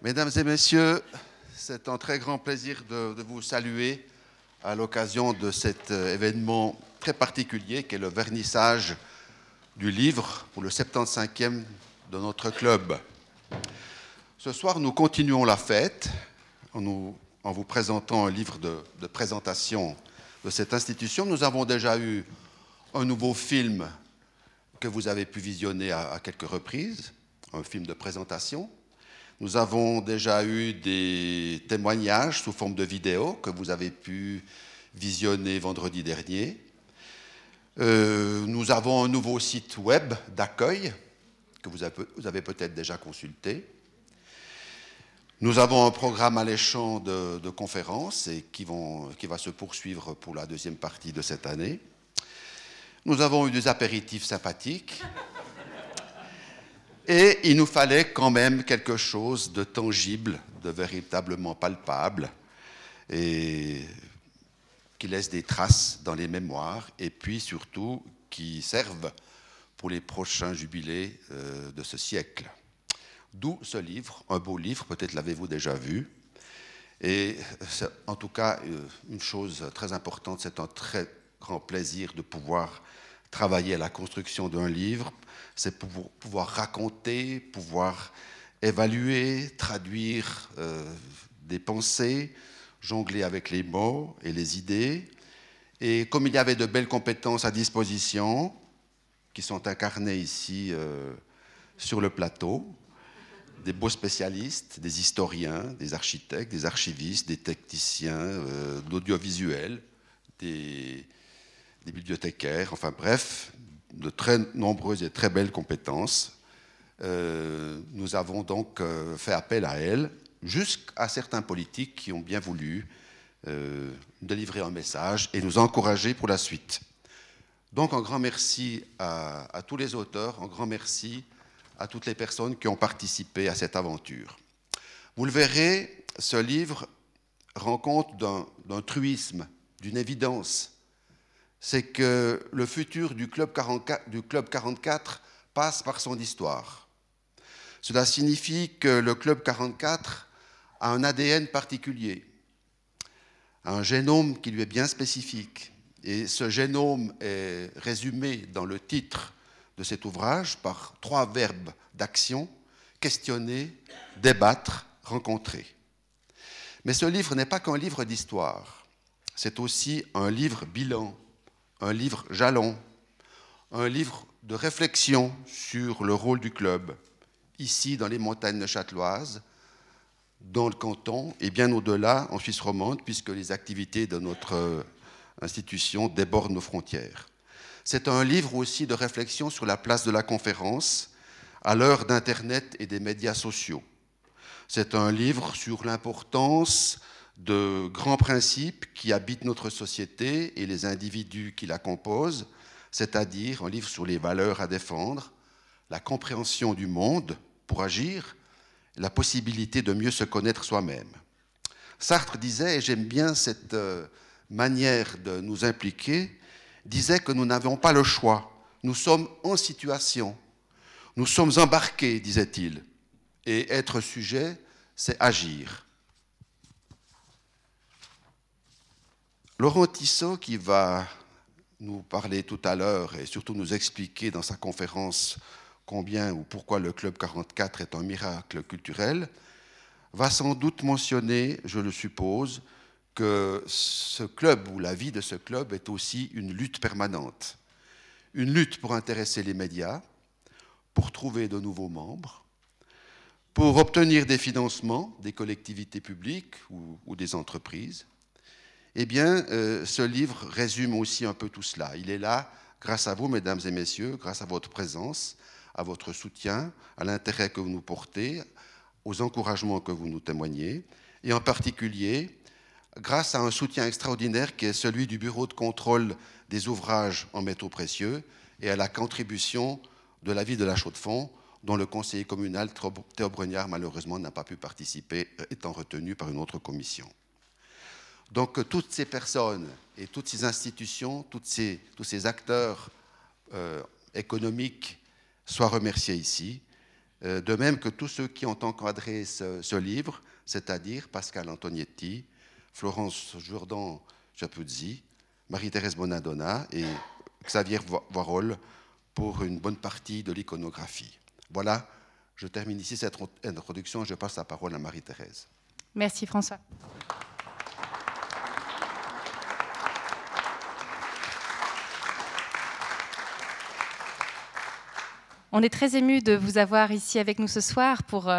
Mesdames et messieurs, c'est un très grand plaisir de, vous saluer à l'occasion de cet euh, événement très particulier qui est le vernissage du livre pour le 75e de notre club. Ce soir, nous continuons la fête en, vous présentant un livre de, présentation de cette institution. Nous avons déjà eu un nouveau film que vous avez pu visionner à quelques reprises, un film de présentation. Nous avons déjà eu des témoignages sous forme de vidéo que vous avez pu visionner vendredi dernier. Euh, nous avons un nouveau site web d'accueil que vous avez, peut-être déjà consulté. Nous avons un programme alléchant de, de conférences et qui, qui va se poursuivre pour la deuxième partie de cette année. Nous avons eu des apéritifs sympathiques. Et il nous fallait quand même quelque chose de tangible, de véritablement palpable, et qui laisse des traces dans les mémoires, et puis surtout qui servent pour les prochains jubilés euh, de ce siècle. D'où ce livre, un beau livre, peut-être l'avez-vous déjà vu. Et en tout cas euh, une chose très importante, c'est un très grand plaisir de pouvoir travailler à la construction d'un livre, c'est pouvoir raconter, pouvoir évaluer, traduire euh, des pensées, jongler avec les mots et les idées. Et comme il y avait de belles compétences à disposition, qui sont incarnées ici euh, sur le plateau, des beaux spécialistes, des historiens, des architectes, des archivistes, des techniciens, euh, des, des bibliothécaires, enfin bref, de très nombreuses et très belles compétences. Euh, nous avons donc euh, fait appel à elles, jusqu'à certains politiques qui ont bien voulu euh, délivrer un message et nous encourager pour la suite. Donc un grand merci à, à tous les auteurs, un grand merci à toutes les personnes qui ont participé à cette aventure. Vous le verrez, ce livre rend compte d'un truisme, d'une évidence. C'est que le futur du Club 44, du Club 44 passe par son histoire. Cela signifie que le Club 44 a un ADN particulier, un génome qui lui est bien spécifique. Et ce génome est résumé dans le titre de cet ouvrage par trois verbes d'action questionner, débattre, rencontrer. Mais ce livre n'est pas qu'un livre d'histoire, c'est aussi un livre bilan, un livre jalon, un livre de réflexion sur le rôle du club, ici dans les montagnes châteloises, dans le canton et bien au-delà en Suisse romande, puisque les activités de notre euh, institution débordent nos frontières. C'est un livre aussi de réflexion sur la place de la conférence à l'heure d'Internet et des médias sociaux. C'est un livre sur l'importance de grands principes qui habitent notre société et les individus qui la composent, c'est-à-dire un livre sur les valeurs à défendre, la compréhension du monde pour agir, la possibilité de mieux se connaître soi-même. Sartre disait, et j'aime bien cette euh, manière de nous impliquer, disait que nous n'avons pas le choix, nous sommes en situation, nous sommes embarqués, disait-il, et être sujet, c'est agir. Laurent Tissot, qui va nous parler tout à l'heure et surtout nous expliquer dans sa conférence combien ou pourquoi le Club 44 est un miracle culturel, va sans doute mentionner, je le suppose, que ce club ou la vie de ce club est aussi une lutte permanente. Une lutte pour intéresser les médias, pour trouver de nouveaux membres, pour obtenir des financements des collectivités publiques ou, ou des entreprises. Eh bien, euh, ce livre résume aussi un peu tout cela. Il est là grâce à vous, mesdames et messieurs, grâce à votre présence, à votre soutien, à l'intérêt que vous nous portez, aux encouragements que vous nous témoignez, et en particulier grâce à un soutien extraordinaire qui est celui du Bureau de contrôle des ouvrages en métaux précieux et à la contribution de la ville de la Chaux-de-Fonds, dont le conseiller communal Théo Bregnard, malheureusement, n'a pas pu participer, étant retenu par une autre commission. Donc, toutes ces personnes et toutes ces institutions, tous ces acteurs euh, économiques soient remerciés ici euh, de même que tous ceux qui ont encadré ce, livre, c'est-à-dire Pascal Antonietti, Florence Jourdan Chapuzzi, Marie-Thérèse Bonadonna et Xavier Voirol pour une bonne partie de l'iconographie. Voilà, je termine ici cette introduction et je passe la parole à Marie-Thérèse. Merci François. On est très ému de vous avoir ici avec nous ce soir pour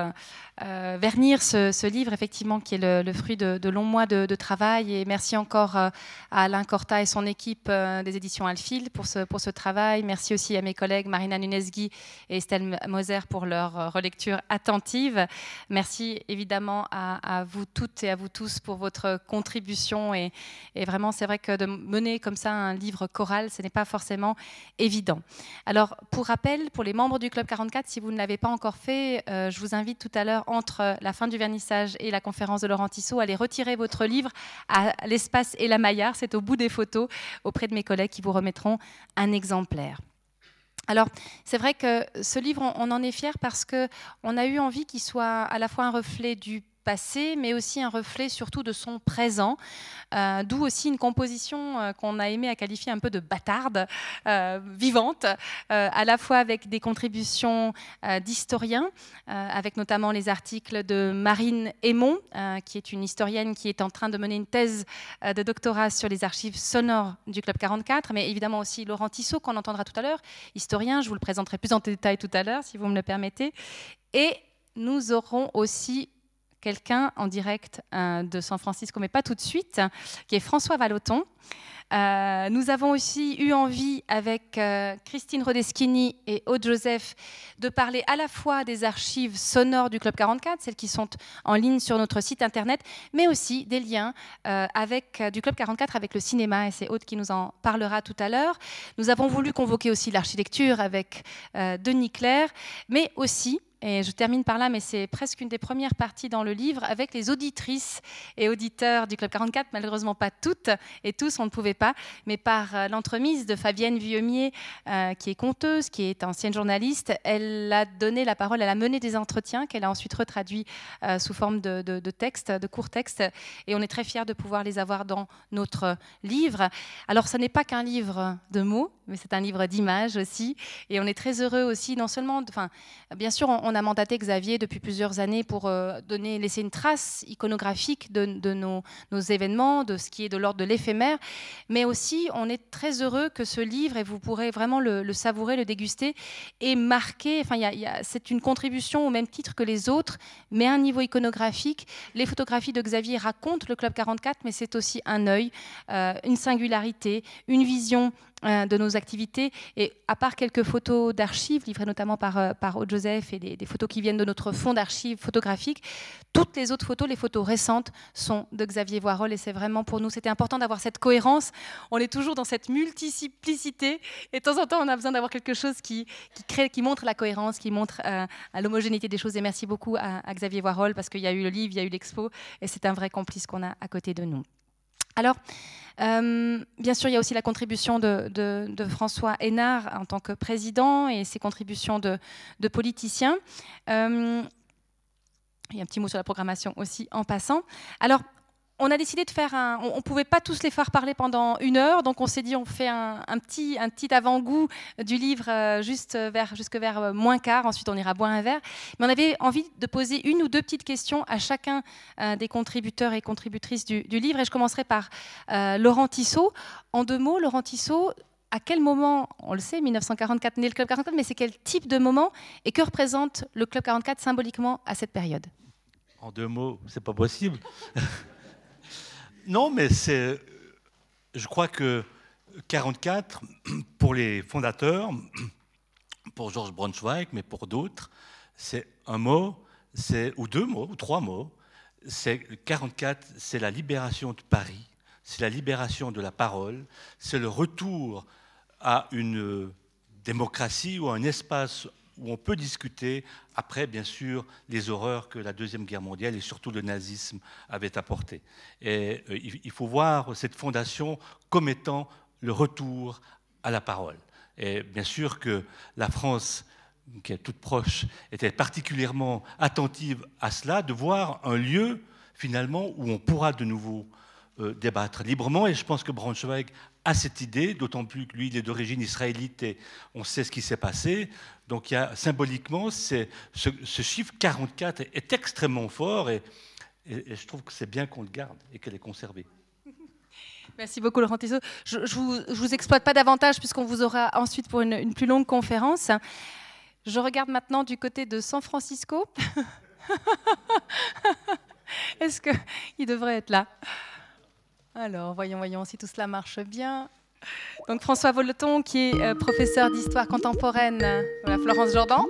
euh, euh, vernir ce, livre, effectivement, qui est le, fruit de, longs mois de, travail. Et merci encore euh, à Alain Corta et son équipe euh, des éditions Alfil pour ce, pour ce travail. Merci aussi à mes collègues Marina Nunesgui et Estelle Moser pour leur relecture attentive. Merci évidemment à, vous toutes et à vous tous pour votre contribution. Et, et vraiment, c'est vrai que de mener comme ça un livre choral, ce n'est pas forcément évident. Alors, pour rappel, pour les membres du Club 44, si vous ne l'avez pas encore fait, je vous invite tout à l'heure entre la fin du vernissage et la conférence de Laurent Tissot, allez retirer votre livre à l'espace et la Maillard. C'est au bout des photos auprès de mes collègues qui vous remettront un exemplaire. Alors, c'est vrai que ce livre, on en est fier parce qu'on a eu envie qu'il soit à la fois un reflet du passé, mais aussi un reflet surtout de son présent, euh, d'où aussi une composition euh, qu'on a aimé à qualifier un peu de bâtarde, euh, vivante, à la fois avec des contributions d'historiens, avec notamment les articles de Marine Aymon, qui est une historienne qui est en train de mener une thèse de doctorat sur les archives sonores du Club 44, mais évidemment aussi Laurent Tissot, qu'on entendra tout à l'heure, historien, je vous le présenterai plus en détail tout à l'heure, si vous me le permettez. Et nous aurons aussi quelqu'un en direct euh, de San Francisco, mais pas tout de suite, qui est François Valoton. Euh, nous avons aussi eu envie, avec euh, Christine Rodeschini et Aude Joseph, de parler à la fois des archives sonores du Club 44, celles qui sont en ligne sur notre site internet, mais aussi des liens avec, du Club 44 avec le cinéma, et c'est Aude qui nous en parlera tout à l'heure. Nous avons voulu convoquer aussi l'architecture avec Denis Claire, mais aussi et je termine par là, mais c'est presque une des premières parties dans le livre avec les auditrices et auditeurs du Club 44, malheureusement pas toutes et tous, on ne pouvait pas, mais par euh, l'entremise de Fabienne Vieumier, euh, qui est conteuse, qui est ancienne journaliste. Elle a donné la parole, elle a mené des entretiens qu'elle a ensuite retraduits euh, sous forme de, de, textes, de courts textes, et on est très fiers de pouvoir les avoir dans notre livre. Alors, ce n'est pas qu'un livre de mots, mais c'est un livre d'images aussi, et on est très heureux aussi, non seulement, enfin, bien sûr, on, on a mandaté Xavier depuis plusieurs années pour euh, donner, laisser une trace iconographique de, nos, événements, de ce qui est de l'ordre de l'éphémère. Mais aussi, on est très heureux que ce livre, et vous pourrez vraiment le, savourer, le déguster, ait marqué, enfin, c'est une contribution au même titre que les autres, mais à un niveau iconographique. Les photographies de Xavier racontent le Club 44, mais c'est aussi un œil, euh, une singularité, une vision de nos activités. Et à part quelques photos d'archives livrées notamment par, euh, par Aude Joseph et des, photos qui viennent de notre fonds d'archives photographiques, toutes les autres photos, les photos récentes, sont de Xavier Voirol. Et c'est vraiment pour nous, c'était important d'avoir cette cohérence. On est toujours dans cette multiplicité. Et de temps en temps, on a besoin d'avoir quelque chose qui, qui, crée, qui montre la cohérence, qui montre euh, l'homogénéité des choses. Et merci beaucoup à, à Xavier Voirol parce qu'il y a eu le livre, il y a eu l'expo. Et c'est un vrai complice qu'on a à côté de nous. Alors, euh, bien sûr, il y a aussi la contribution de, François Hénard en tant que président et ses contributions de, politiciens. Euh, il y a un petit mot sur la programmation aussi en passant. Alors, on a décidé de faire un. On ne pouvait pas tous les faire parler pendant une heure, donc on s'est dit on fait un, petit, un petit avant-goût du livre euh, juste vers, jusque vers euh, moins quart. Ensuite, on ira boire un verre. Mais on avait envie de poser une ou deux petites questions à chacun euh, des contributeurs et contributrices du, livre. Et je commencerai par Laurent Tissot. En deux mots, Laurent Tissot, à quel moment, on le sait, 1944 né le Club 44, mais c'est quel type de moment et que représente le Club 44 symboliquement à cette période? En deux mots, c'est pas possible. Non, mais c'est. Je crois que 44, pour les fondateurs, pour Georges Braunschweig, mais pour d'autres, c'est un mot, c'est ou deux mots, ou trois mots. C'est 44, c'est la libération de Paris, c'est la libération de la parole, c'est le retour à une démocratie ou à un espace où on peut discuter, après, bien sûr, les horreurs que la Deuxième Guerre mondiale et surtout le nazisme avaient apportées. Et euh, il faut voir cette fondation comme étant le retour à la parole. Et bien sûr que la France qui est toute proche, était particulièrement attentive à cela, de voir un lieu finalement où on pourra de nouveau euh, débattre librement. Et je pense que Braunschweig a cette idée, d'autant plus que lui, il est d'origine israélite et on sait ce qui s'est passé. Donc symboliquement, ce, chiffre 44 est, extrêmement fort et, je trouve que c'est bien qu'on le garde et qu'elle est conservée. Merci beaucoup, Laurent Tissot. Je ne vous, exploite pas davantage puisqu'on vous aura ensuite pour une plus longue conférence. Je regarde maintenant du côté de San Francisco. Est-ce qu'il devrait être là? Alors, voyons, voyons si tout cela marche bien. Donc François Voleton, qui est euh, professeur d'histoire contemporaine, voilà, Florence Jordan.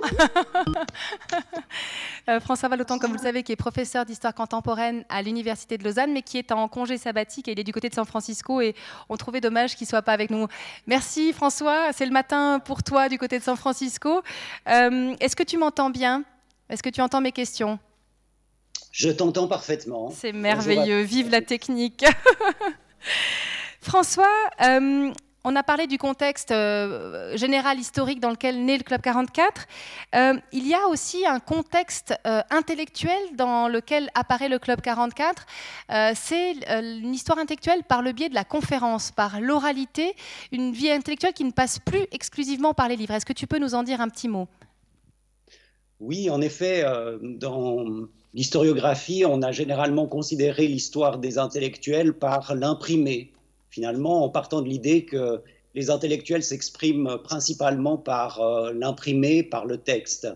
Euh, François Voleton, comme vous le savez, qui est professeur d'histoire contemporaine à l'Université de Lausanne, mais qui est en congé sabbatique et il est du côté de San Francisco et on trouvait dommage qu'il ne soit pas avec nous. Merci François, c'est le matin pour toi du côté de San Francisco. Euh, est-ce que tu m'entends bien? Est-ce que tu entends mes questions? Je t'entends parfaitement. C'est merveilleux, vive la technique. François, euh, on a parlé du contexte euh, général historique dans lequel naît le Club 44. Euh, il y a aussi un contexte intellectuel dans lequel apparaît le Club 44. C'est une histoire intellectuelle par le biais de la conférence, par l'oralité, une vie intellectuelle qui ne passe plus exclusivement par les livres. Est-ce que tu peux nous en dire un petit mot? Oui, en effet, dans l'historiographie, on a généralement considéré l'histoire des intellectuels par l'imprimé finalement, en partant de l'idée que les intellectuels s'expriment principalement par euh, l'imprimé, par le texte.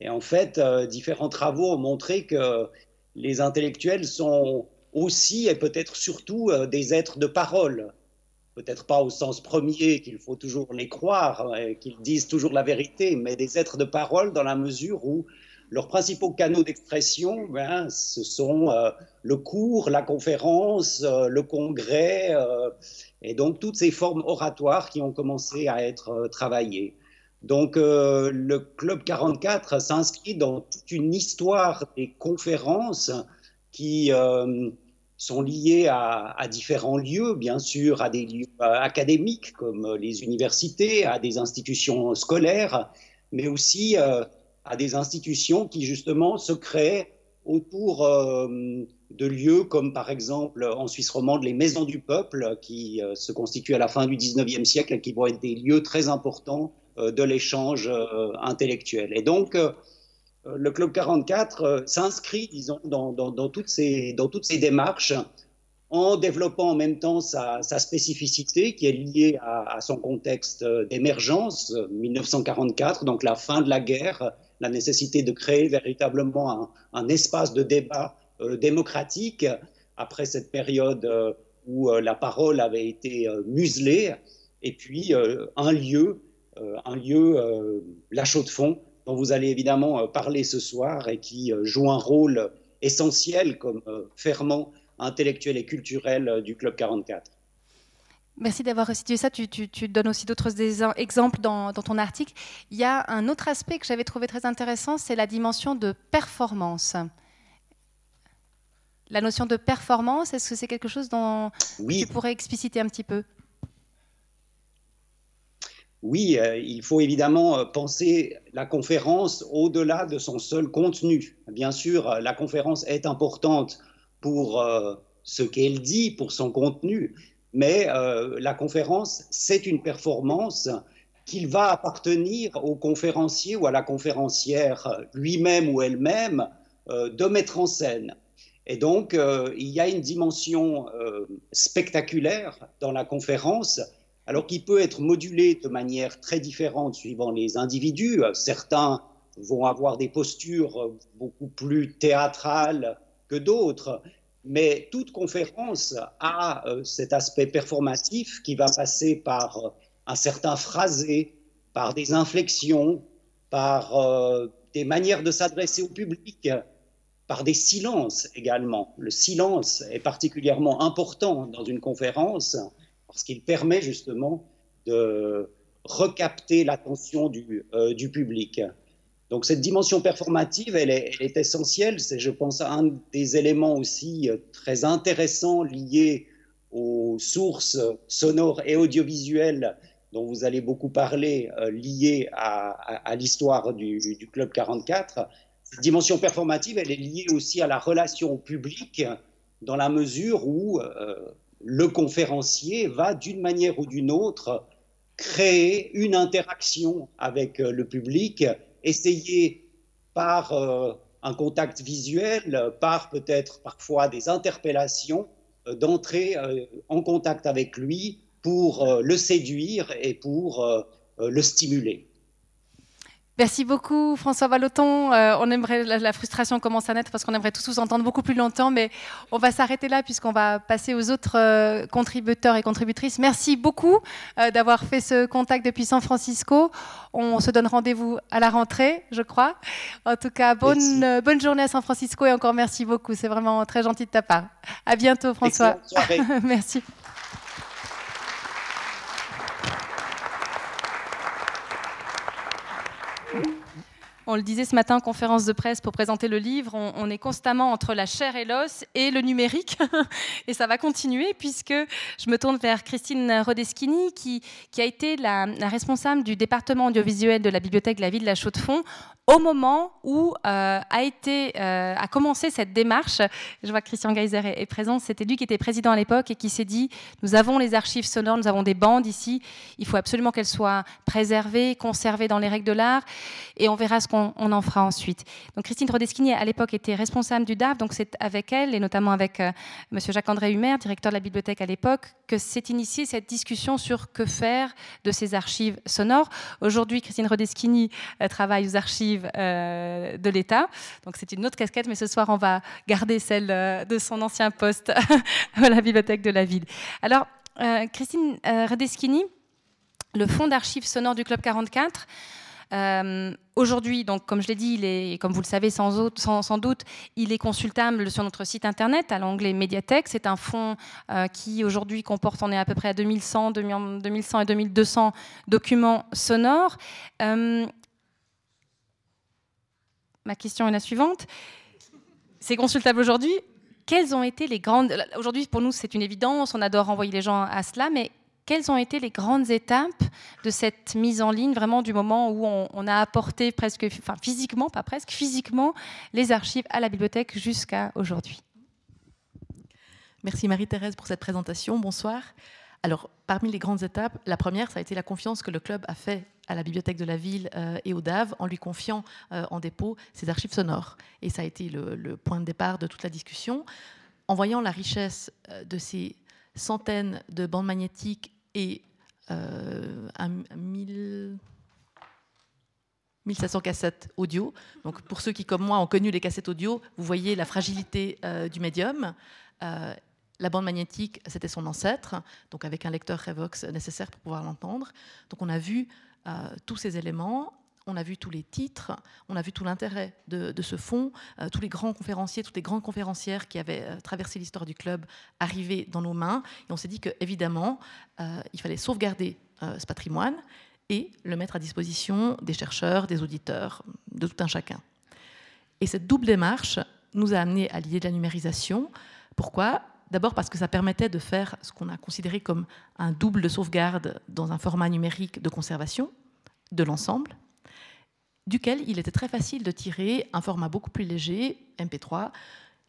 Et en fait, euh, différents travaux ont montré que les intellectuels sont aussi et peut-être surtout euh, des êtres de parole. Peut-être pas au sens premier qu'il faut toujours les croire, qu'ils disent toujours la vérité, mais des êtres de parole dans la mesure où leurs principaux canaux d'expression, ben, ce sont euh, le cours, la conférence, euh, le congrès, euh, et donc toutes ces formes oratoires qui ont commencé à être travaillées. Donc le Club 44 s'inscrit dans toute une histoire des conférences qui sont liées à, à, différents lieux, bien sûr, à des lieux académiques comme les universités, à des institutions scolaires, mais aussi à des institutions qui justement se créent autour euh, de lieux comme par exemple en Suisse romande les maisons du peuple qui euh, se constituent à la fin du 19e siècle et qui vont être des lieux très importants euh, de l'échange intellectuel. Et donc le Club 44 s'inscrit, disons, dans, toutes ces, dans toutes ces démarches en développant en même temps sa, spécificité qui est liée à son contexte d'émergence, 1944, donc la fin de la guerre, la nécessité de créer véritablement un, espace de débat euh, démocratique après cette période euh, où euh, la parole avait été muselée, et puis un lieu, un lieu, la chaux de fond, dont vous allez évidemment parler ce soir et qui joue un rôle essentiel comme ferment intellectuel et culturel du Club 44. Merci d'avoir restitué ça. Tu, donnes aussi d'autres exemples dans, ton article. Il y a un autre aspect que j'avais trouvé très intéressant, c'est la dimension de performance. La notion de performance, est-ce que c'est quelque chose dont tu pourrais expliciter un petit peu? Oui, euh, il faut évidemment euh, penser la conférence au-delà de son seul contenu. Bien sûr, euh, la conférence est importante pour ce qu'elle dit, pour son contenu, mais euh, la conférence, c'est une performance qu'il va appartenir au conférencier ou à la conférencière lui-même ou elle-même euh, de mettre en scène. Et donc, euh, il y a une dimension spectaculaire dans la conférence, alors qui peut être modulée de manière très différente suivant les individus. Certains vont avoir des postures beaucoup plus théâtrales que d'autres, mais toute conférence a euh, cet aspect performatif qui va passer par euh, un certain phrasé, par des inflexions, par euh, des manières de s'adresser au public, par des silences également. Le silence est particulièrement important dans une conférence parce qu'il permet justement de recapter l'attention du, du public. Donc cette dimension performative, elle est, essentielle. C'est, je pense, un des éléments aussi euh, très intéressants liés aux sources sonores et audiovisuelles dont vous allez beaucoup parler, liée à, l'histoire du, Club 44, cette dimension performative, elle est liée aussi à la relation au public, dans la mesure où le conférencier va d'une manière ou d'une autre créer une interaction avec euh, le public, essayer par euh, un contact visuel, par peut-être parfois des interpellations, euh, d'entrer en contact avec lui pour le séduire et pour le stimuler. Merci beaucoup François Valoton. Euh, on aimerait la, frustration commence à naître parce qu'on aimerait tous vous entendre beaucoup plus longtemps, mais on va s'arrêter là puisqu'on va passer aux autres euh, contributeurs et contributrices. Merci beaucoup euh, d'avoir fait ce contact depuis San Francisco. On se donne rendez-vous à la rentrée, je crois. En tout cas, bonne, bonne journée à San Francisco et encore merci beaucoup. C'est vraiment très gentil de ta part. À bientôt François. merci. On le disait ce matin en conférence de presse pour présenter le livre, on, est constamment entre la chair et l'os et le numérique. et ça va continuer puisque je me tourne vers Christine Rodeschini qui, qui a été la, responsable du département audiovisuel de la bibliothèque de la ville de la Chaux-de-Fonds au moment où euh, a, été, euh, a commencé cette démarche. Je vois que Christian Geiser est, présent. C'était lui qui était président à l'époque et qui s'est dit, nous avons les archives sonores, nous avons des bandes ici, il faut absolument qu'elles soient préservées, conservées dans les règles de l'art et on verra ce on, en fera ensuite. Donc Christine Rodeschini, à l'époque, était responsable du DAF, donc c'est avec elle, et notamment avec euh, M. Jacques-André Humer, directeur de la bibliothèque à l'époque, que s'est initiée cette discussion sur que faire de ces archives sonores. Aujourd'hui, Christine Rodeschini euh, travaille aux archives euh, de l'État, donc c'est une autre casquette, mais ce soir, on va garder celle de son ancien poste à la bibliothèque de la ville. Alors, Christine Rodeschini, le fonds d'archives sonores du Club 44, euh, aujourd'hui, donc, comme je l'ai dit, comme vous le savez sans, sans, doute, il est consultable sur notre site internet à l'onglet médiathèque. C'est un fonds euh, qui aujourd'hui comporte, on est à peu près à 2100, 2100 et 2200 documents sonores. Euh, ma question est la suivante. C'est consultable aujourd'hui? Quelles ont été les grandes... Aujourd'hui, pour nous, c'est une évidence, on adore envoyer les gens à cela, mais quelles ont été les grandes étapes de cette mise en ligne, vraiment du moment où on, a apporté presque, enfin physiquement, pas presque, physiquement, les archives à la bibliothèque jusqu'à aujourd'hui? Merci Marie-Thérèse pour cette présentation. Bonsoir. Alors, parmi les grandes étapes, la première, ça a été la confiance que le club a fait à la bibliothèque de la ville euh, et au DAV en lui confiant euh, en dépôt ses archives sonores. Et ça a été le, le, point de départ de toute la discussion. En voyant la richesse euh, de ces centaines de bandes magnétiques et euh, 1700 cassettes audio. Donc pour ceux qui, comme moi, ont connu les cassettes audio, vous voyez la fragilité euh, du médium. Euh, la bande magnétique, c'était son ancêtre, donc avec un lecteur Revox nécessaire pour pouvoir l'entendre. Donc on a vu euh, tous ces éléments on a vu tous les titres, on a vu tout l'intérêt de, ce fonds, euh, tous les grands conférenciers, toutes les grandes conférencières qui avaient euh, traversé l'histoire du club arriver dans nos mains. Et on s'est dit qu'évidemment, euh, il fallait sauvegarder ce patrimoine et le mettre à disposition des chercheurs, des auditeurs, de tout un chacun. Et cette double démarche nous a amené à l'idée de la numérisation. Pourquoi? D'abord parce que ça permettait de faire ce qu'on a considéré comme un double de sauvegarde dans un format numérique de conservation de l'ensemble duquel il était très facile de tirer un format beaucoup plus léger, MP3,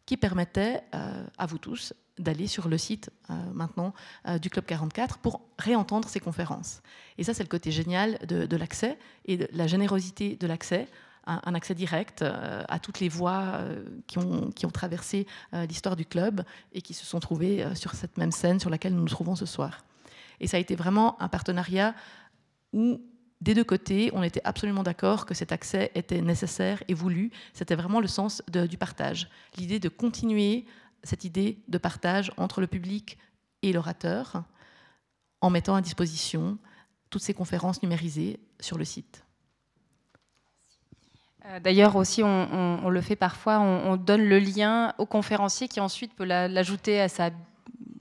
qui permettait euh, à vous tous d'aller sur le site euh, maintenant euh, du Club 44 pour réentendre ces conférences. Et ça, c'est le côté génial de, l'accès et de la générosité de l'accès, un, accès direct à toutes les voix qui ont, qui, ont, traversé l'histoire du club et qui se sont trouvées sur cette même scène sur laquelle nous nous trouvons ce soir. Et ça a été vraiment un partenariat où des deux côtés, on était absolument d'accord que cet accès était nécessaire et voulu. C'était vraiment le sens du partage. L'idée de continuer cette idée de partage entre le public et l'orateur en mettant à disposition toutes ces conférences numérisées sur le site. Euh, d'ailleurs aussi, on, le fait parfois, on, on, donne le lien au conférencier qui ensuite peut l'ajouter à sa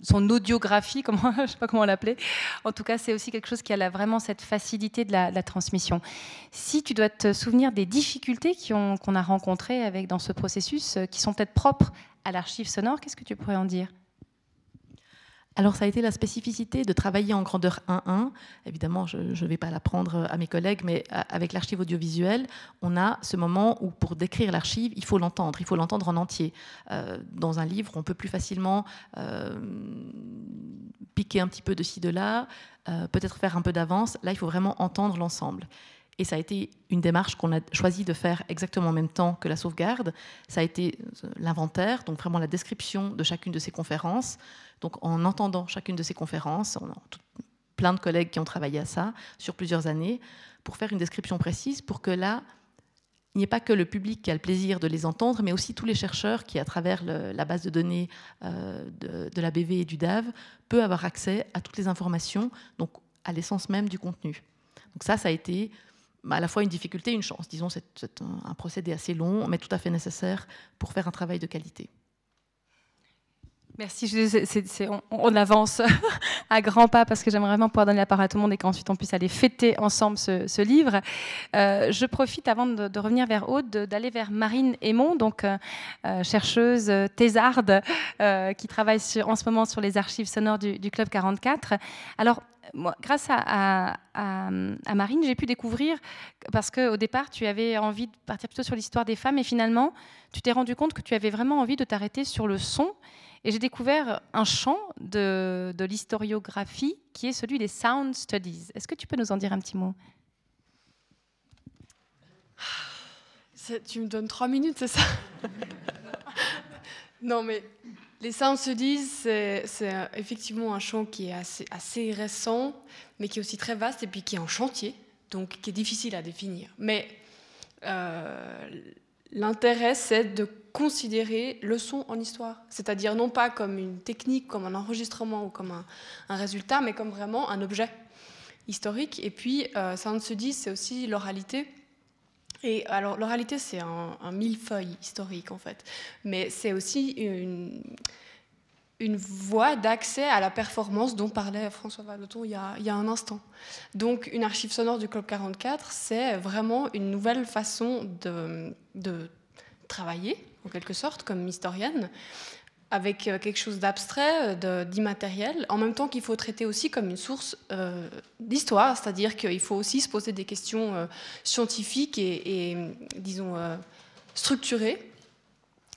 son audiographie, comment, je ne sais pas comment l'appeler. En tout cas, c'est aussi quelque chose qui a vraiment cette facilité de la, transmission. Si tu dois te souvenir des difficultés qu'on a rencontrées avec, dans ce processus, euh, qui sont peut-être propres à l'archive sonore, qu'est-ce que tu pourrais en dire? Alors ça a été la spécificité de travailler en grandeur 1.1. Évidemment, je ne vais pas l'apprendre à mes collègues, mais avec l'archive audiovisuelle, on a ce moment où pour décrire l'archive, il faut l'entendre, il faut l'entendre en entier. Euh, dans un livre, on peut plus facilement euh, piquer un petit peu de ci, de là, euh, peut-être faire un peu d'avance. Là, il faut vraiment entendre l'ensemble. Et ça a été une démarche qu'on a choisi de faire exactement en même temps que la sauvegarde. Ça a été l'inventaire, donc vraiment la description de chacune de ces conférences, donc en entendant chacune de ces conférences, on a plein de collègues qui ont travaillé à ça sur plusieurs années, pour faire une description précise, pour que là, il n'y ait pas que le public qui a le plaisir de les entendre, mais aussi tous les chercheurs qui, à travers la base de données euh, de, la BV et du DAV, peuvent avoir accès à toutes les informations, donc à l'essence même du contenu. Donc ça, ça a été à la fois une difficulté et une chance. Disons, c'est un procédé assez long, mais tout à fait nécessaire pour faire un travail de qualité. Merci. on, avance à grands pas parce que j'aimerais vraiment pouvoir donner la parole à tout le monde et qu'ensuite on puisse aller fêter ensemble ce, livre. Euh, je profite avant de, revenir vers Aude d'aller vers Marine Aymon, donc euh, euh, chercheuse thésarde qui travaille en ce moment sur les archives sonores du, Club 44. Alors, grâce à, Marine, j'ai pu découvrir, parce qu'au départ, tu avais envie de partir plutôt sur l'histoire des femmes, et finalement, tu t'es rendu compte que tu avais vraiment envie de t'arrêter sur le son. Et j'ai découvert un champ de l'historiographie qui est celui des sound studies. Est-ce que tu peux nous en dire un petit mot? Tu me donnes trois minutes, c'est ça? Non, mais les sound studies, c'est effectivement un champ qui est assez, récent, mais qui est aussi très vaste et puis qui est en chantier, donc qui est difficile à définir. Mais euh, l'intérêt, c'est de considérer le son en histoire. C'est-à-dire non pas comme une technique, comme un enregistrement ou comme un, résultat, mais comme vraiment un objet historique. Et puis, euh, ça se dit, c'est aussi l'oralité. Et alors, l'oralité, c'est un, millefeuille historique, en fait. Mais c'est aussi une, une voie d'accès à la performance dont parlait François Valoton il il y, a, un instant. Donc, une archive sonore du Club 44, c'est vraiment une nouvelle façon de, de travailler en quelque sorte, comme historienne, avec euh, quelque chose d'abstrait, euh, d'immatériel, en même temps qu'il faut traiter aussi comme une source euh, d'histoire, c'est-à-dire qu'il faut aussi se poser des questions scientifiques et, disons, structurées.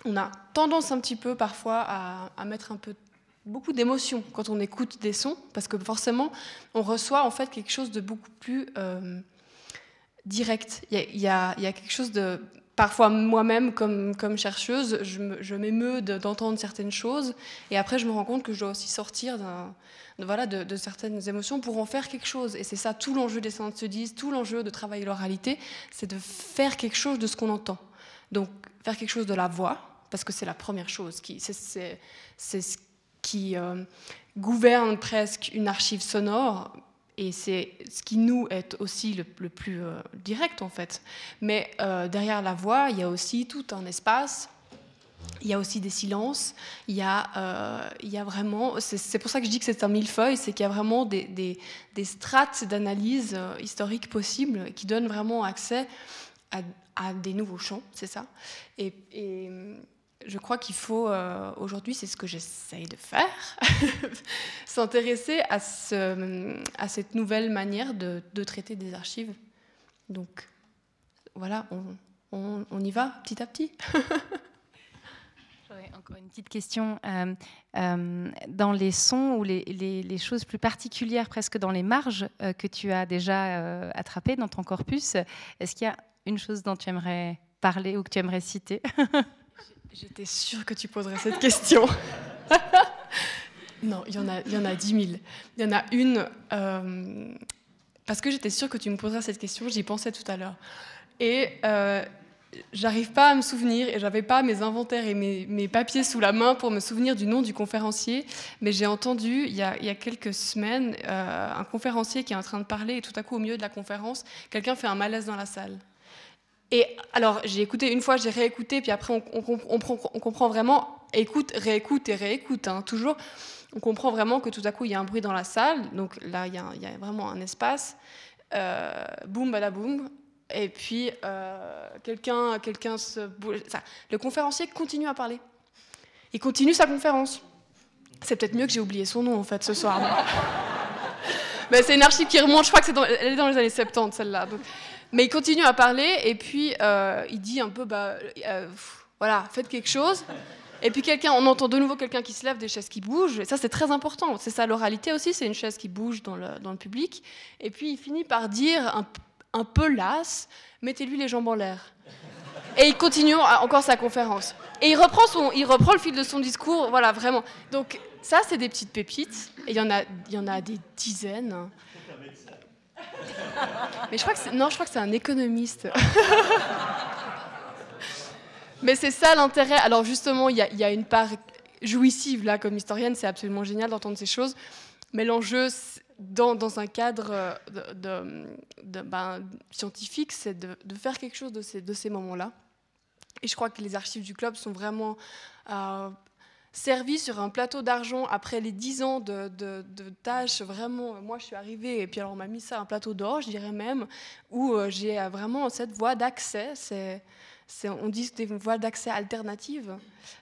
On a tendance un petit peu parfois à, mettre un peu beaucoup d'émotion quand on écoute des sons, parce que forcément, on reçoit en fait quelque chose de beaucoup plus direct. Il y, a quelque chose de parfois moi-même, comme, chercheuse, je m'émeus d'entendre certaines choses, et après je me rends compte que je dois aussi sortir de, certaines émotions pour en faire quelque chose. Et c'est ça tout l'enjeu des Sound Studies, tout l'enjeu de travailler l'oralité, c'est de faire quelque chose de ce qu'on entend. Donc faire quelque chose de la voix, parce que c'est la première chose, c'est ce qui euh, gouverne presque une archive sonore, et c'est ce qui nous est aussi le, plus euh, direct en fait. Mais euh, derrière la voix, il y a aussi tout un espace. Il y a aussi des silences. Il y a, euh, vraiment. C'est pour ça que je dis que c'est un millefeuille, c'est qu'il y a vraiment des, strates d'analyse historique possibles qui donnent vraiment accès à, des nouveaux champs, c'est ça. Je crois qu'il faut, euh, aujourd'hui, c'est ce que j'essaye de faire, s'intéresser à, ce, à cette nouvelle manière de, traiter des archives. Donc, voilà, on, y va petit à petit. J'aurais encore une petite question. Euh, euh, dans les sons ou les, les, choses plus particulières, presque dans les marges que tu as déjà attrapées dans ton corpus, est-ce qu'il y a une chose dont tu aimerais parler ou que tu aimerais citer? J'étais sûre que tu poserais cette question. non, il y en a, il y en a 10 000. Il y en a une, euh, parce que j'étais sûre que tu me poserais cette question, j'y pensais tout à l'heure. Et euh, j'arrive pas à me souvenir, et j'avais pas mes inventaires et mes, papiers sous la main pour me souvenir du nom du conférencier, mais j'ai entendu il y, a, il y, a, quelques semaines euh, un conférencier qui est en train de parler, et tout à coup, au milieu de la conférence, quelqu'un fait un malaise dans la salle. Et alors, j'ai écouté une fois, j'ai réécouté, puis après, on, comprend vraiment, écoute, réécoute et réécoute, hein, toujours. On comprend vraiment que tout à coup, il y a un bruit dans la salle, donc là, il y a, vraiment un espace. Euh, boum, badaboum. Et puis, euh, quelqu'un quelqu'un se. le conférencier continue à parler. Il continue sa conférence. C'est peut-être mieux que j'ai oublié son nom en fait ce soir. Mais c'est une archive qui remonte, je crois que c'est dans, est dans les années 70 celle-là. Mais il continue à parler et puis euh, il dit un peu, bah, euh, voilà, faites quelque chose. Et puis quelqu'un, on entend de nouveau quelqu'un qui se lève, des chaises qui bougent. Et ça, c'est très important. C'est ça l'oralité aussi, c'est une chaise qui bouge dans le, dans le, public. Et puis il finit par dire, un, un peu las, mettez-lui les jambes en l'air. Et il continue encore sa conférence. Et il reprend, son, il reprend le fil de son discours, voilà, vraiment. Donc ça, c'est des petites pépites. Et il y en a, il y en a des dizaines. Mais je crois que non, je crois que c'est un économiste. Mais c'est ça l'intérêt. Alors justement, il y, a, une part jouissive là, comme historienne, c'est absolument génial d'entendre ces choses. Mais l'enjeu, dans, un cadre de, ben, scientifique, c'est de, faire quelque chose de ces, de ces moments-là. Et je crois que les archives du club sont vraiment euh, servies sur un plateau d'argent après les dix ans de, tâches. Vraiment, moi, je suis arrivée et puis alors on m'a mis ça un plateau d'or, je dirais même, où euh, j'ai vraiment cette voie d'accès. On dit des voies d'accès alternatives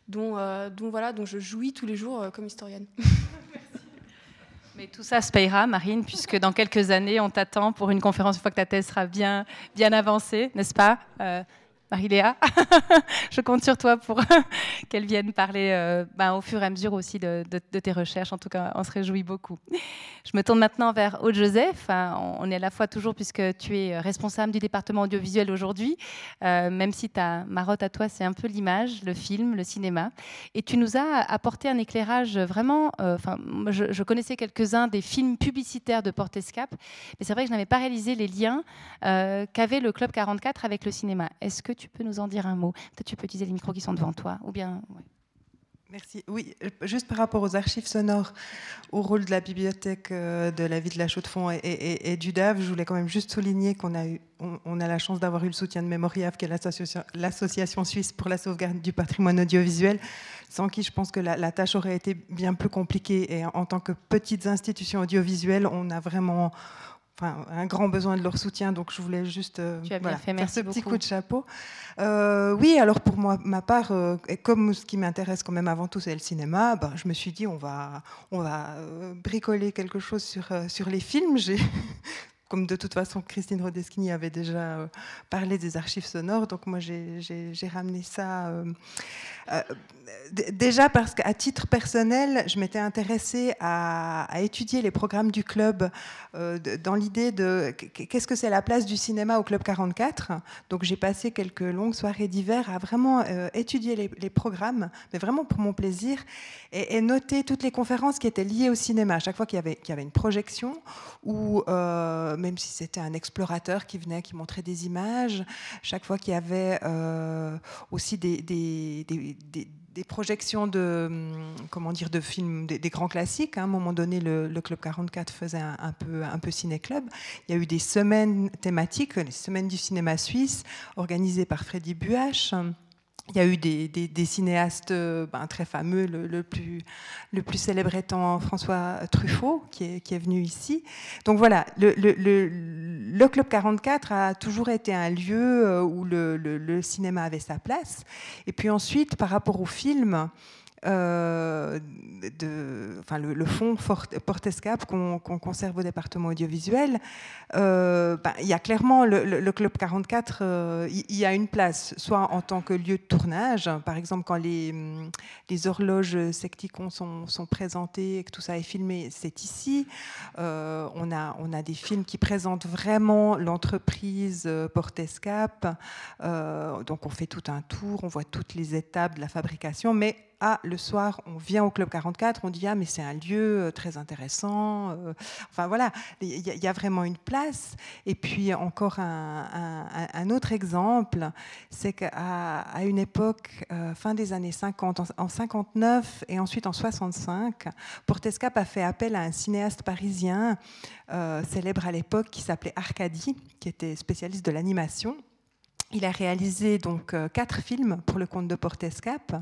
dont, euh, dont, voilà, dont je jouis tous les jours euh, comme historienne. Mais tout ça se payera, Marine, puisque dans quelques années, on t'attend pour une conférence une fois que ta thèse sera bien, avancée, n'est-ce pas? Euh, Marie-Léa, je compte sur toi pour qu'elle vienne parler euh, ben, au fur et à mesure aussi de, tes recherches. En tout cas, on se réjouit beaucoup. Je me tourne maintenant vers Aude Joseph. On est à la fois toujours, puisque tu es responsable du département audiovisuel aujourd'hui, euh, même si ta marotte à toi, c'est un peu l'image, le film, le cinéma. Et tu nous as apporté un éclairage vraiment. Euh, je, je, connaissais quelques-uns des films publicitaires de Portescap, mais c'est vrai que je n'avais pas réalisé les liens qu'avait le Club 44 avec le cinéma. Est-ce que tu tu peux nous en dire un mot Peut-être tu peux utiliser les micros qui sont devant toi, ou bien. Merci. Oui, euh, juste par rapport aux archives sonores, au rôle de la bibliothèque euh, de la ville de la Chaux-de-Fonds et, du DAV, je voulais quand même juste souligner qu'on a, eu, on, a la chance d'avoir eu le soutien de Mémoriave, qui est l'association suisse pour la sauvegarde du patrimoine audiovisuel, sans qui je pense que la, la, tâche aurait été bien plus compliquée. Et en tant que petites institutions audiovisuelles, on a vraiment enfin, un grand besoin de leur soutien. Donc je voulais juste euh, faire ce petit coup de chapeau. Euh, oui, alors pour moi, ma part, euh, et comme ce qui m'intéresse quand même avant tout, c'est le cinéma, ben, je me suis dit on va, on va bricoler quelque chose sur, sur les films. J'ai comme de toute façon Christine Rodeschini avait déjà parlé des archives sonores, donc moi j'ai ramené ça. Euh, déjà parce qu'à titre personnel, je m'étais intéressée à, étudier les programmes du club euh, dans l'idée de qu'est-ce que c'est la place du cinéma au Club 44. Donc j'ai passé quelques longues soirées d'hiver à vraiment euh, étudier les, programmes, mais vraiment pour mon plaisir, et, noter toutes les conférences qui étaient liées au cinéma. À chaque fois qu'il y y avait une projection, ou même si c'était un explorateur qui venait, qui montrait des images, chaque fois qu'il y avait aussi des, projections de, hum, comment dire, de films, des, grands classiques. Hein. À un moment donné, le, Club 44 faisait un, peu, un peu ciné-club. Il y a eu des semaines thématiques, les semaines du cinéma suisse, organisées par Freddy Buach. Il y a eu des, cinéastes euh, ben, très fameux, le, plus, le plus célèbre étant François Truffaut, qui est, qui est venu ici. Donc voilà, le, le, Club 44 a toujours été un lieu euh, où le, cinéma avait sa place. Et puis ensuite, par rapport au film, euh, enfin, le, fonds Portescap qu'on conserve au département audiovisuel, euh, ben, il y a clairement le, Club 44, euh, il y, a une place, soit en tant que lieu de tournage, par exemple quand les, horloges secticons sont, sont, présentées et que tout ça est filmé, c'est ici. on, a, on a des films qui présentent vraiment l'entreprise Portescap, donc on fait tout un tour, on voit toutes les étapes de la fabrication, mais ah, le soir, on vient au Club 44, on dit, ah, mais c'est un lieu euh, très intéressant. Euh, enfin, voilà, il y, a vraiment une place. Et puis, encore un, autre exemple, c'est qu'à une époque, euh, fin des années 50, en, 59 et ensuite en 65, Portescap a fait appel à un cinéaste parisien célèbre à l'époque qui s'appelait Arcadie, qui était spécialiste de l'animation. Il a réalisé donc quatre films pour le compte de Portescap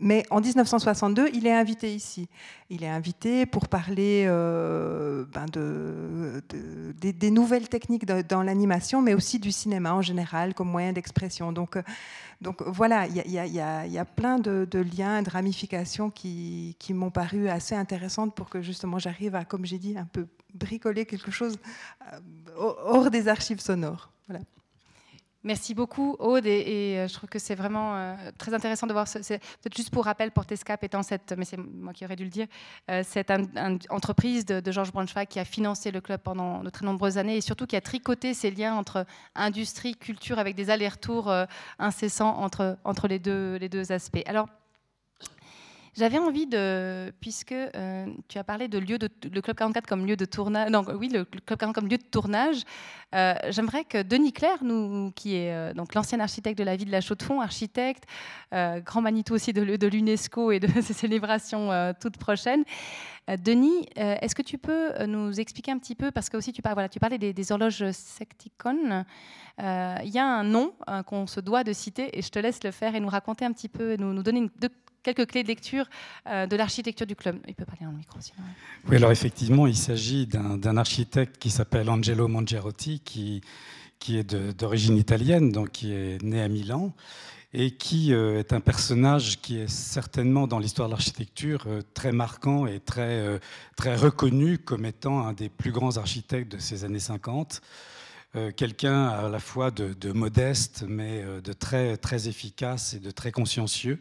mais en 1962, il est invité ici. Il est invité pour parler euh, ben de, des nouvelles techniques dans l'animation, mais aussi du cinéma en général comme moyen d'expression. Donc, euh, donc voilà, il y, y, a plein de, liens, de ramifications qui, qui m'ont paru assez intéressantes pour que justement j'arrive à, comme j'ai dit, un peu bricoler quelque chose euh, hors des archives sonores. Voilà. Merci beaucoup, Aude. Et, euh, je trouve que c'est vraiment euh, très intéressant de voir. Peut-être juste pour rappel, Portescap étant cette, mais c'est moi qui aurais dû le dire, euh, cette entreprise de, Georges Braunschweig qui a financé le club pendant de très nombreuses années et surtout qui a tricoté ces liens entre industrie, culture, avec des allers-retours incessants entre, entre les, deux, les deux aspects. Alors, j'avais envie de, puisque euh, tu as parlé de lieu de le Club 44 comme lieu de tournage, non, oui, le Club 44 comme lieu de tournage, euh, j'aimerais que Denis Claire, nous, qui est euh, donc l'ancien architecte de la ville de la Chaux-de-Fonds, architecte, grand Manitou aussi de, de l'UNESCO et de ses célébrations toutes prochaines. Denis, est-ce que tu peux nous expliquer un petit peu, parce que aussi tu, parles, voilà, tu parlais des, horloges secticon, il y a un nom qu'on se doit de citer et je te laisse le faire et nous raconter un petit peu, nous, nous donner une, quelques clés de lecture euh, de l'architecture du club. Il peut parler dans le micro sinon. Oui, alors effectivement, il s'agit d'un architecte qui s'appelle Angelo Mangerotti, qui, qui est d'origine italienne, donc qui est né à Milan et qui euh, est un personnage qui est certainement dans l'histoire de l'architecture euh, très marquant et très, très reconnu comme étant un des plus grands architectes de ces années 50. Quelqu'un à la fois de, de, modeste, mais de très, très efficace et de très consciencieux.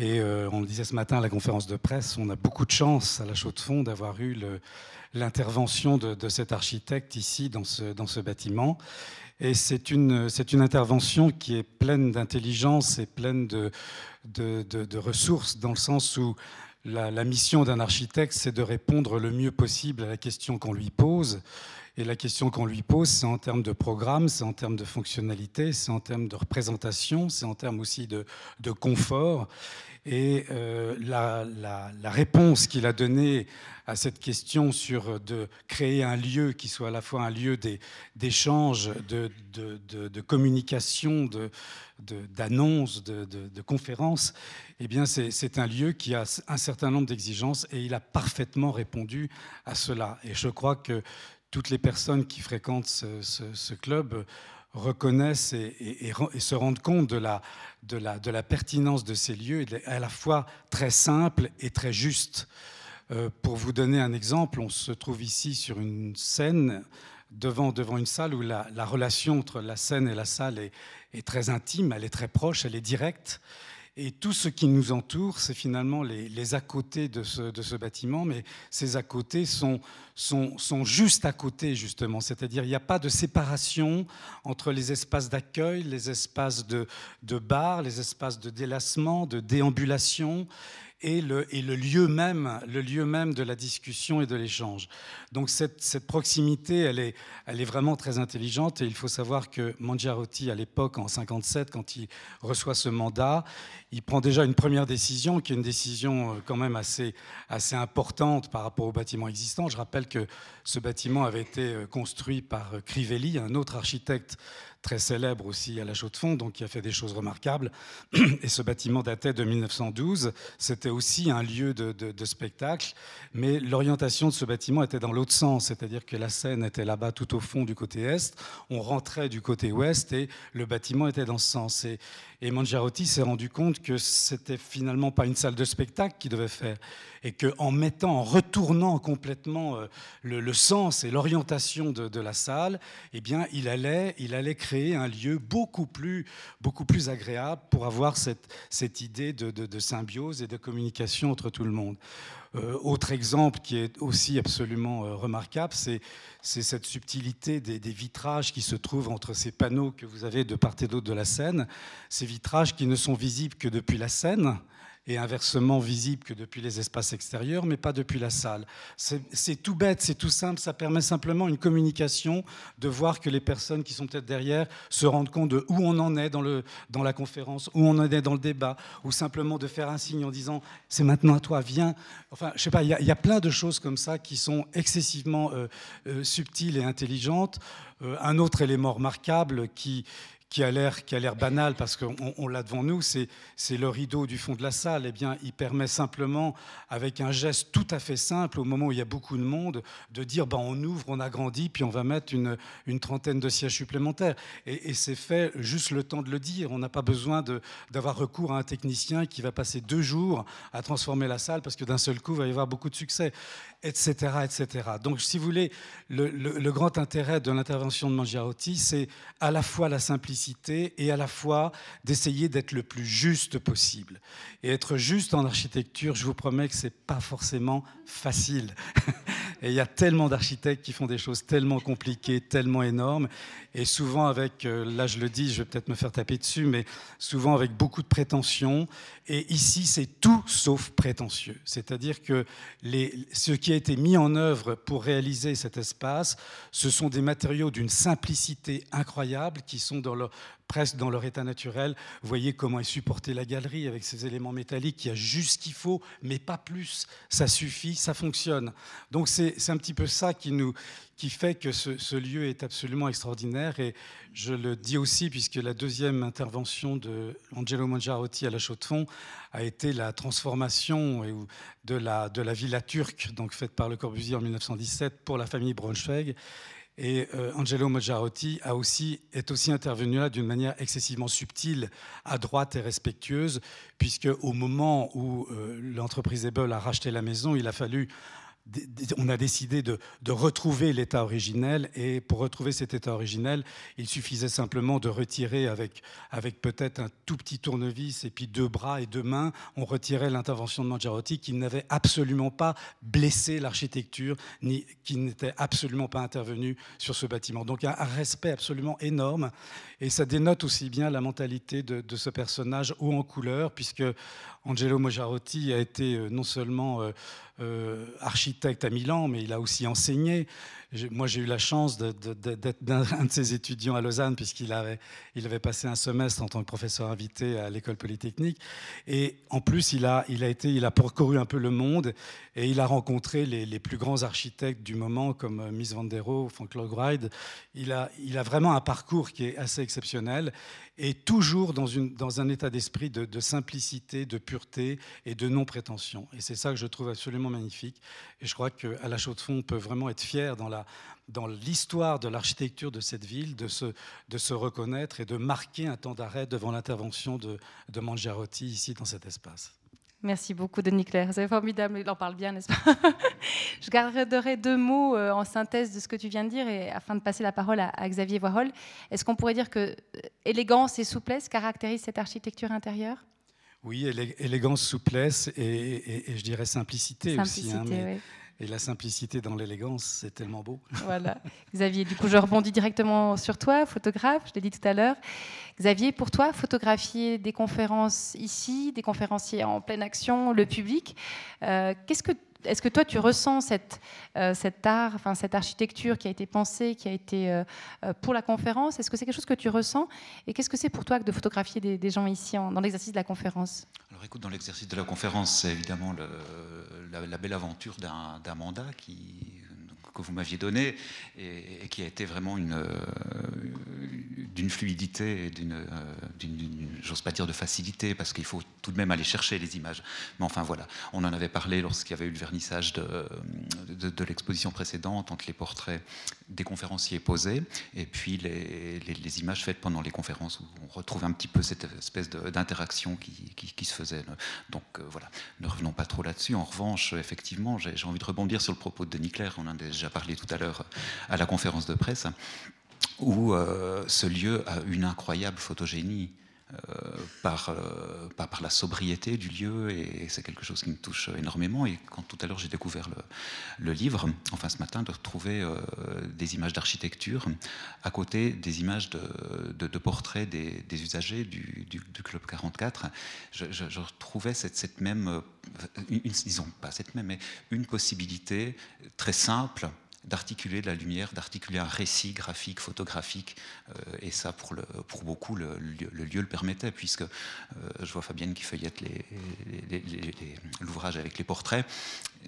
Et euh, on le disait ce matin à la conférence de presse, on a beaucoup de chance à la Chaux-de-Fonds d'avoir eu l'intervention de, cet architecte ici dans ce, bâtiment. Et c'est une, intervention qui est pleine d'intelligence et pleine de, ressources, dans le sens où la, mission d'un architecte, c'est de répondre le mieux possible à la question qu'on lui pose. Et la question qu'on lui pose, c'est en termes de programme, c'est en termes de fonctionnalité, c'est en termes de représentation, c'est en termes aussi de confort. Et euh, la, réponse qu'il a donnée à cette question sur de créer un lieu qui soit à la fois un lieu d'échange, de, de, communication, d'annonces, de, de, conférences, eh bien c'est un lieu qui a un certain nombre d'exigences et il a parfaitement répondu à cela. Et je crois que toutes les personnes qui fréquentent ce, ce club reconnaissent et, se rendent compte de la, de, la, de la, pertinence de ces lieux, à la fois très simple et très juste. Euh, pour vous donner un exemple, on se trouve ici sur une scène devant, devant une salle où la, la relation entre la scène et la salle est, est, très intime, elle est très proche, elle est directe. Et tout ce qui nous entoure, c'est finalement les, à-côté de ce, de ce, bâtiment, mais ces à-côté sont, sont, sont, juste à côté, justement. C'est-à-dire il n'y a pas de séparation entre les espaces d'accueil, les espaces de, de bar, les espaces de délassement, de déambulation et le, lieu même, le lieu même de la discussion et de l'échange. Donc cette, proximité, elle est, elle est vraiment très intelligente et il faut savoir que Mangiarotti, à l'époque, en 57, quand il reçoit ce mandat, il prend déjà une première décision, qui est une décision euh, quand même assez, assez importante par rapport au bâtiment existant. Je rappelle que ce bâtiment avait été euh, construit par euh, Crivelli, un autre architecte très célèbre aussi à la Chaux-de-Fonds, donc qui a fait des choses remarquables. Et ce bâtiment datait de 1912. C'était aussi un lieu de, spectacle, mais l'orientation de ce bâtiment était dans l'autre sens, c'est-à-dire que la scène était là-bas tout au fond du côté est, on rentrait du côté ouest et le bâtiment était dans ce sens. Et Mangiarotti s'est rendu compte que c'était finalement pas une salle de spectacle qu'il devait faire, et qu'en mettant, en retournant complètement euh, le, sens et l'orientation de, la salle, eh bien, il allait, il allait créer un lieu beaucoup plus, beaucoup plus agréable pour avoir cette, cette idée de, symbiose et de communication entre tout le monde. Euh, autre exemple qui est aussi absolument euh, remarquable, c'est cette subtilité des, des, vitrages qui se trouvent entre ces panneaux que vous avez de part et d'autre de la scène, ces vitrages qui ne sont visibles que depuis la scène et inversement visible que depuis les espaces extérieurs, mais pas depuis la salle. C'est tout bête, c'est tout simple, ça permet simplement une communication, de voir que les personnes qui sont peut-être derrière se rendent compte de où on en est dans, le, dans la conférence, où on en est dans le débat, ou simplement de faire un signe en disant c'est maintenant à toi, viens. Enfin, je sais pas, il y, a plein de choses comme ça qui sont excessivement euh, euh, subtiles et intelligentes. Euh, un autre élément remarquable qui, qui a l'air banal parce qu'on l'a devant nous, c'est le rideau du fond de la salle. Eh bien, il permet simplement, avec un geste tout à fait simple, au moment où il y a beaucoup de monde, de dire ben, on ouvre, on agrandit, puis on va mettre une, trentaine de sièges supplémentaires. Et, c'est fait juste le temps de le dire. On n'a pas besoin d'avoir recours à un technicien qui va passer deux jours à transformer la salle parce que d'un seul coup, il va y avoir beaucoup de succès etc., etc. Donc, si vous voulez, le, grand intérêt de l'intervention de Mangiarotti, c'est à la fois la simplicité et à la fois d'essayer d'être le plus juste possible. Et être juste en architecture, je vous promets que c'est pas forcément facile. Et il y a tellement d'architectes qui font des choses tellement compliquées, tellement énormes, et souvent avec, euh, là je le dis, je vais peut-être me faire taper dessus, mais souvent avec beaucoup de prétentions. Et ici, c'est tout sauf prétentieux. C'est-à-dire que les, ce qui a été mis en œuvre pour réaliser cet espace, ce sont des matériaux d'une simplicité incroyable qui sont dans leur, presque dans leur état naturel. Vous voyez comment est supportée la galerie avec ces éléments métalliques. Il y a juste ce qu'il faut, mais pas plus. Ça suffit, ça fonctionne. Donc c'est un petit peu ça qui, nous, qui fait que ce, lieu est absolument extraordinaire. Et je le dis aussi, puisque la deuxième intervention de Angelo Mangiarotti à la Chaux-de-Fonds a été la transformation de la, de la villa turque, donc faite par Le Corbusier en 1917 pour la famille Braunschweig. Et euh, Angelo Moggiarotti a aussi, est aussi intervenu là d'une manière excessivement subtile, adroite et respectueuse, puisque au moment où euh, l'entreprise Ebel a racheté la maison, il a fallu on a décidé de, retrouver l'état originel et pour retrouver cet état originel, il suffisait simplement de retirer avec, peut-être un tout petit tournevis et puis deux bras et deux mains, on retirait l'intervention de Mangiarotti qui n'avait absolument pas blessé l'architecture ni qui n'était absolument pas intervenu sur ce bâtiment. Donc un, respect absolument énorme et ça dénote aussi bien la mentalité de, ce personnage haut en couleur puisque Angelo Mojarotti a été euh, non seulement euh, architecte à Milan, mais il a aussi enseigné. Moi, j'ai eu la chance d'être un de ses étudiants à Lausanne, puisqu'il avait, passé un semestre en tant que professeur invité à l'école polytechnique. Et en plus, il a, été, il a parcouru un peu le monde et il a rencontré les, plus grands architectes du moment, comme Miss Van der Rohe, Frank Lloyd Wright. Il a, vraiment un parcours qui est assez exceptionnel et toujours dans un état d'esprit de, de, simplicité, de pureté et de non-prétention. Et c'est ça que je trouve absolument magnifique. Et je crois qu'à la Chaux-de-Fonds, on peut vraiment être fier dans la, dans l'histoire de l'architecture de cette ville, de se, de se reconnaître et de marquer un temps d'arrêt devant l'intervention de, de Mangiarotti ici dans cet espace. Merci beaucoup, Denis Claire. C'est formidable, il en parle bien, n'est-ce pas Je garderai deux mots euh, en synthèse de ce que tu viens de dire et afin de passer la parole à, Xavier Warhol. Est-ce qu'on pourrait dire que euh, élégance et souplesse caractérisent cette architecture intérieure? Oui, élégance, souplesse et, je dirais simplicité, aussi. Hein, oui. Et la simplicité dans l'élégance, c'est tellement beau. Voilà. Xavier, du coup, je rebondis directement sur toi, photographe, je l'ai dit tout à l'heure. Xavier, pour toi, photographier des conférences ici, des conférenciers en pleine action, le public, euh, qu'est-ce que est-ce que toi, tu ressens cette, euh, cet art, enfin, cette architecture qui a été pensée, qui a été euh, pour la conférence? Est-ce que c'est quelque chose que tu ressens? Et qu'est-ce que c'est pour toi de photographier des, gens ici dans l'exercice de la conférence? Alors écoute, dans l'exercice de la conférence, c'est évidemment la, belle aventure d'un mandat que vous m'aviez donné et, qui a été vraiment une, euh, d'une fluidité et d'une, euh, j'ose pas dire de facilité, parce qu'il faut tout de même aller chercher les images. Mais enfin voilà, on en avait parlé lorsqu'il y avait eu le vernissage de, de, l'exposition précédente, entre les portraits des conférenciers posés et puis les, les, images faites pendant les conférences, où on retrouve un petit peu cette espèce d'interaction qui, qui, se faisait. Donc euh, voilà, ne revenons pas trop là-dessus. En revanche, effectivement, j'ai, envie de rebondir sur le propos de Denis Claire, on en a déjà parlé tout à l'heure à la conférence de presse, où euh, ce lieu a une incroyable photogénie. Euh, par, euh, par, la sobriété du lieu et c'est quelque chose qui me touche énormément et quand tout à l'heure j'ai découvert le, livre, enfin ce matin, de retrouver des images d'architecture à côté des images de, portraits des, usagers du, Club 44, je, je, retrouvais cette, cette même, une, disons pas cette même, mais une possibilité très simple d'articuler de la lumière, d'articuler un récit graphique, photographique. Euh, et ça, pour, beaucoup, le, lieu le permettait, puisque euh, je vois Fabienne qui feuillette l'ouvrage avec les portraits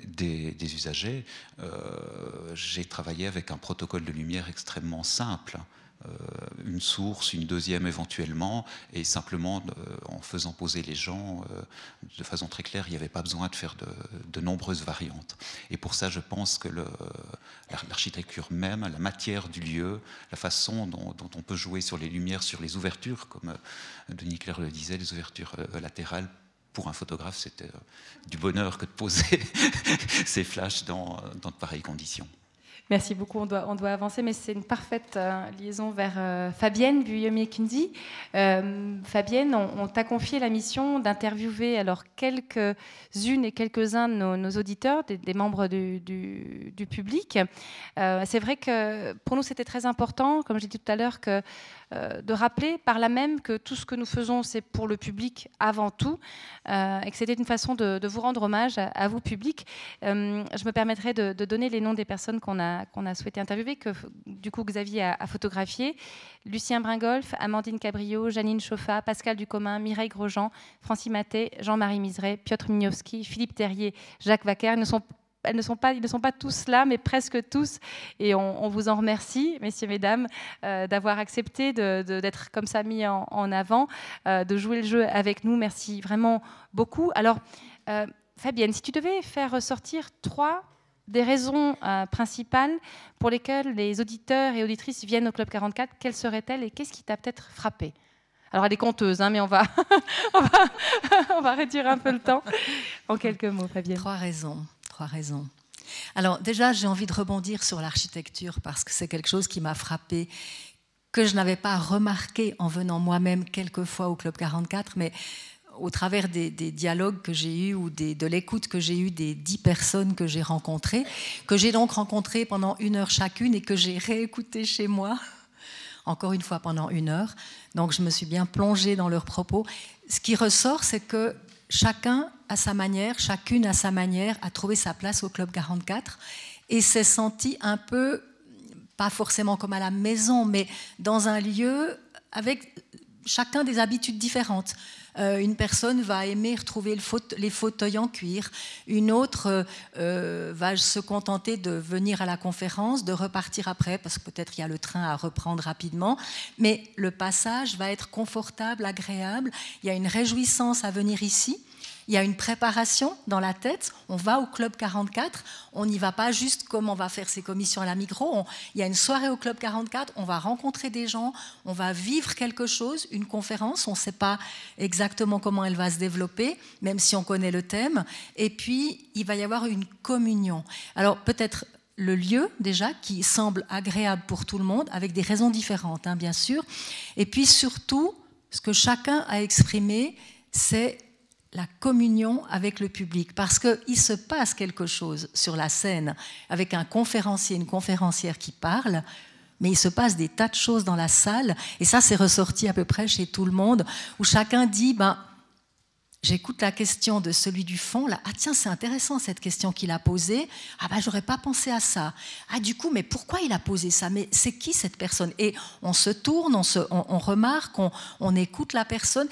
des, usagers. Euh, j'ai travaillé avec un protocole de lumière extrêmement simple une source, une deuxième éventuellement, et simplement en faisant poser les gens de façon très claire, il n'y avait pas besoin de faire de, nombreuses variantes. Et pour ça, je pense que l'architecture même, la matière du lieu, la façon dont, on peut jouer sur les lumières, sur les ouvertures, comme Denis Claire le disait, les ouvertures latérales, pour un photographe, c'était du bonheur que de poser ces flashs dans de pareilles conditions. Merci beaucoup. On doit, on doit avancer, mais c'est une parfaite euh, liaison vers euh, Fabienne Buyomi-Kindi. Euh, Fabienne, on, t'a confié la mission d'interviewer alors quelques-unes et quelques-uns de nos, auditeurs, des, membres du, public. c'est vrai que pour nous, c'était très important, comme j'ai dit tout à l'heure, que de rappeler par là même que tout ce que nous faisons, c'est pour le public avant tout, euh, et que c'était une façon de, vous rendre hommage à, vous, public. Euh, je me permettrai de, donner les noms des personnes qu'on a, a souhaité interviewer, que du coup Xavier a, photographié. Lucien Bringolf, Amandine Cabrio, Janine Chauffa, Pascal Ducommun, Mireille Grosjean, Francis Maté, Jean-Marie Miseret, Piotr Mignowski, Philippe Terrier, Jacques Vaquer. Ils ne sont elles ne sont pas, ils ne sont pas tous là, mais presque tous. Et on, vous en remercie, messieurs, mesdames, euh, d'avoir accepté d'être comme ça mis en, avant, euh, de jouer le jeu avec nous. Merci vraiment beaucoup. Alors, euh, Fabienne, si tu devais faire ressortir trois des raisons principales pour lesquelles les auditeurs et auditrices viennent au Club 44, quelles seraient-elles et qu'est-ce qui t'a peut-être frappé? Alors elle est conteuse, hein, mais on va, on, va, on va réduire un peu le temps. En quelques mots, Fabienne. Trois raisons raison. Alors déjà, j'ai envie de rebondir sur l'architecture parce que c'est quelque chose qui m'a frappé, que je n'avais pas remarqué en venant moi-même quelques fois au Club 44, mais au travers des, dialogues que j'ai eus ou de l'écoute que j'ai eue des dix personnes que j'ai rencontrées, que j'ai donc rencontrées pendant une heure chacune et que j'ai réécouté chez moi, encore une fois pendant une heure. Donc je me suis bien plongée dans leurs propos. Ce qui ressort, c'est que chacun à sa manière, chacune à sa manière, a trouvé sa place au Club 44 et s'est senti un peu, pas forcément comme à la maison, mais dans un lieu avec chacun des habitudes différentes. Euh, une personne va aimer retrouver les fauteuils en cuir, une autre euh, euh, va se contenter de venir à la conférence, de repartir après, parce que peut-être il y a le train à reprendre rapidement, mais le passage va être confortable, agréable, il y a une réjouissance à venir ici. Il y a une préparation dans la tête. On va au Club 44. On n'y va pas juste comme on va faire ses commissions à la micro. il y a une soirée au Club 44. On va rencontrer des gens. On va vivre quelque chose, une conférence. On ne sait pas exactement comment elle va se développer, même si on connaît le thème. Et puis, il va y avoir une communion. Alors, peut-être le lieu déjà qui semble agréable pour tout le monde, avec des raisons différentes, hein, bien sûr. Et puis surtout, ce que chacun a exprimé, c'est la communion avec le public, parce qu'il se passe quelque chose sur la scène. Avec un conférencier, une conférencière qui parle, mais il se passe des tas de choses dans la salle, et ça c'est ressorti à peu près chez tout le monde, où chacun dit, ben, j'écoute la question de celui du fond, là, ah tiens c'est intéressant cette question qu'il a posée, ah ben j'aurais pas pensé à ça, ah du coup mais pourquoi il a posé ça, mais c'est qui cette personne? Et on se tourne, on, se, on, remarque, on, on écoute la personne,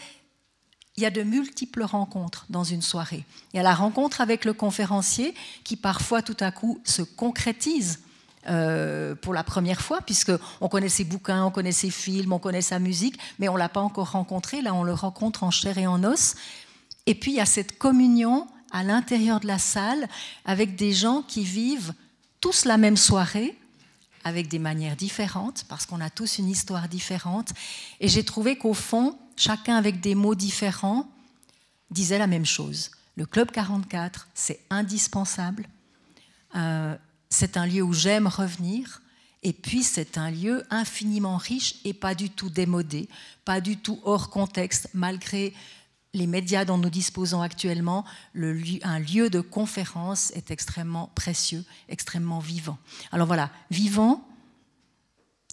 il y a de multiples rencontres dans une soirée. Il y a la rencontre avec le conférencier qui parfois tout à coup se concrétise euh, pour la première fois, puisque on connaît ses bouquins, on connaît ses films, on connaît sa musique, mais on l'a pas encore rencontré. Là, on le rencontre en chair et en os. Et puis il y a cette communion à l'intérieur de la salle avec des gens qui vivent tous la même soirée, avec des manières différentes, parce qu'on a tous une histoire différente. Et j'ai trouvé qu'au fond, chacun avec des mots différents disait la même chose. Le Club 44, c'est indispensable. Euh, c'est un lieu où j'aime revenir. Et puis, c'est un lieu infiniment riche et pas du tout démodé, pas du tout hors contexte, malgré les médias dont nous disposons actuellement, un lieu de conférence est extrêmement précieux, extrêmement vivant. Alors voilà, vivant,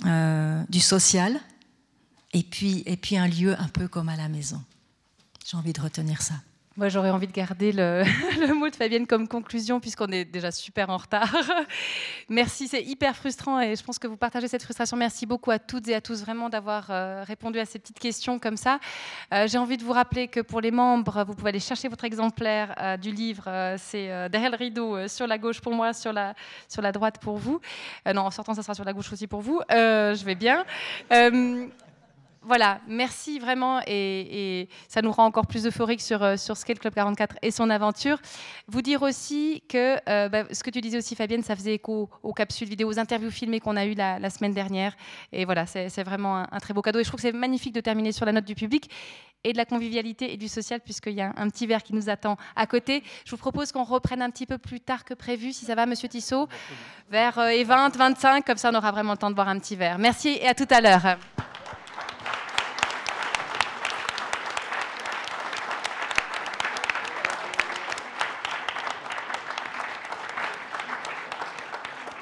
euh, du social, et puis, et puis un lieu un peu comme à la maison. J'ai envie de retenir ça. Moi, j'aurais envie de garder le, mot de Fabienne comme conclusion, puisqu'on est déjà super en retard. Merci, c'est hyper frustrant et je pense que vous partagez cette frustration. Merci beaucoup à toutes et à tous vraiment d'avoir euh, répondu à ces petites questions comme ça. Euh, j'ai envie de vous rappeler que pour les membres, vous pouvez aller chercher votre exemplaire euh, du livre. c'est derrière le rideau, sur la gauche pour moi, sur la, sur la droite pour vous. non, en sortant, ça sera sur la gauche aussi pour vous. je vais bien voilà, merci vraiment et, ça nous rend encore plus euphorique sur, euh, sur ce qu'est le Club 44 et son aventure. Vous dire aussi que euh, bah, ce que tu disais aussi Fabienne, ça faisait écho aux capsules vidéo, aux interviews filmées qu'on a eues la, semaine dernière. Et voilà, c'est vraiment un, très beau cadeau. Et je trouve que c'est magnifique de terminer sur la note du public et de la convivialité et du social puisqu'il y a un petit verre qui nous attend à côté. Je vous propose qu'on reprenne un petit peu plus tard que prévu, si ça va, Monsieur Tissot, vers 20, euh, 25, comme ça on aura vraiment le temps de boire un petit verre. Merci et à tout à l'heure.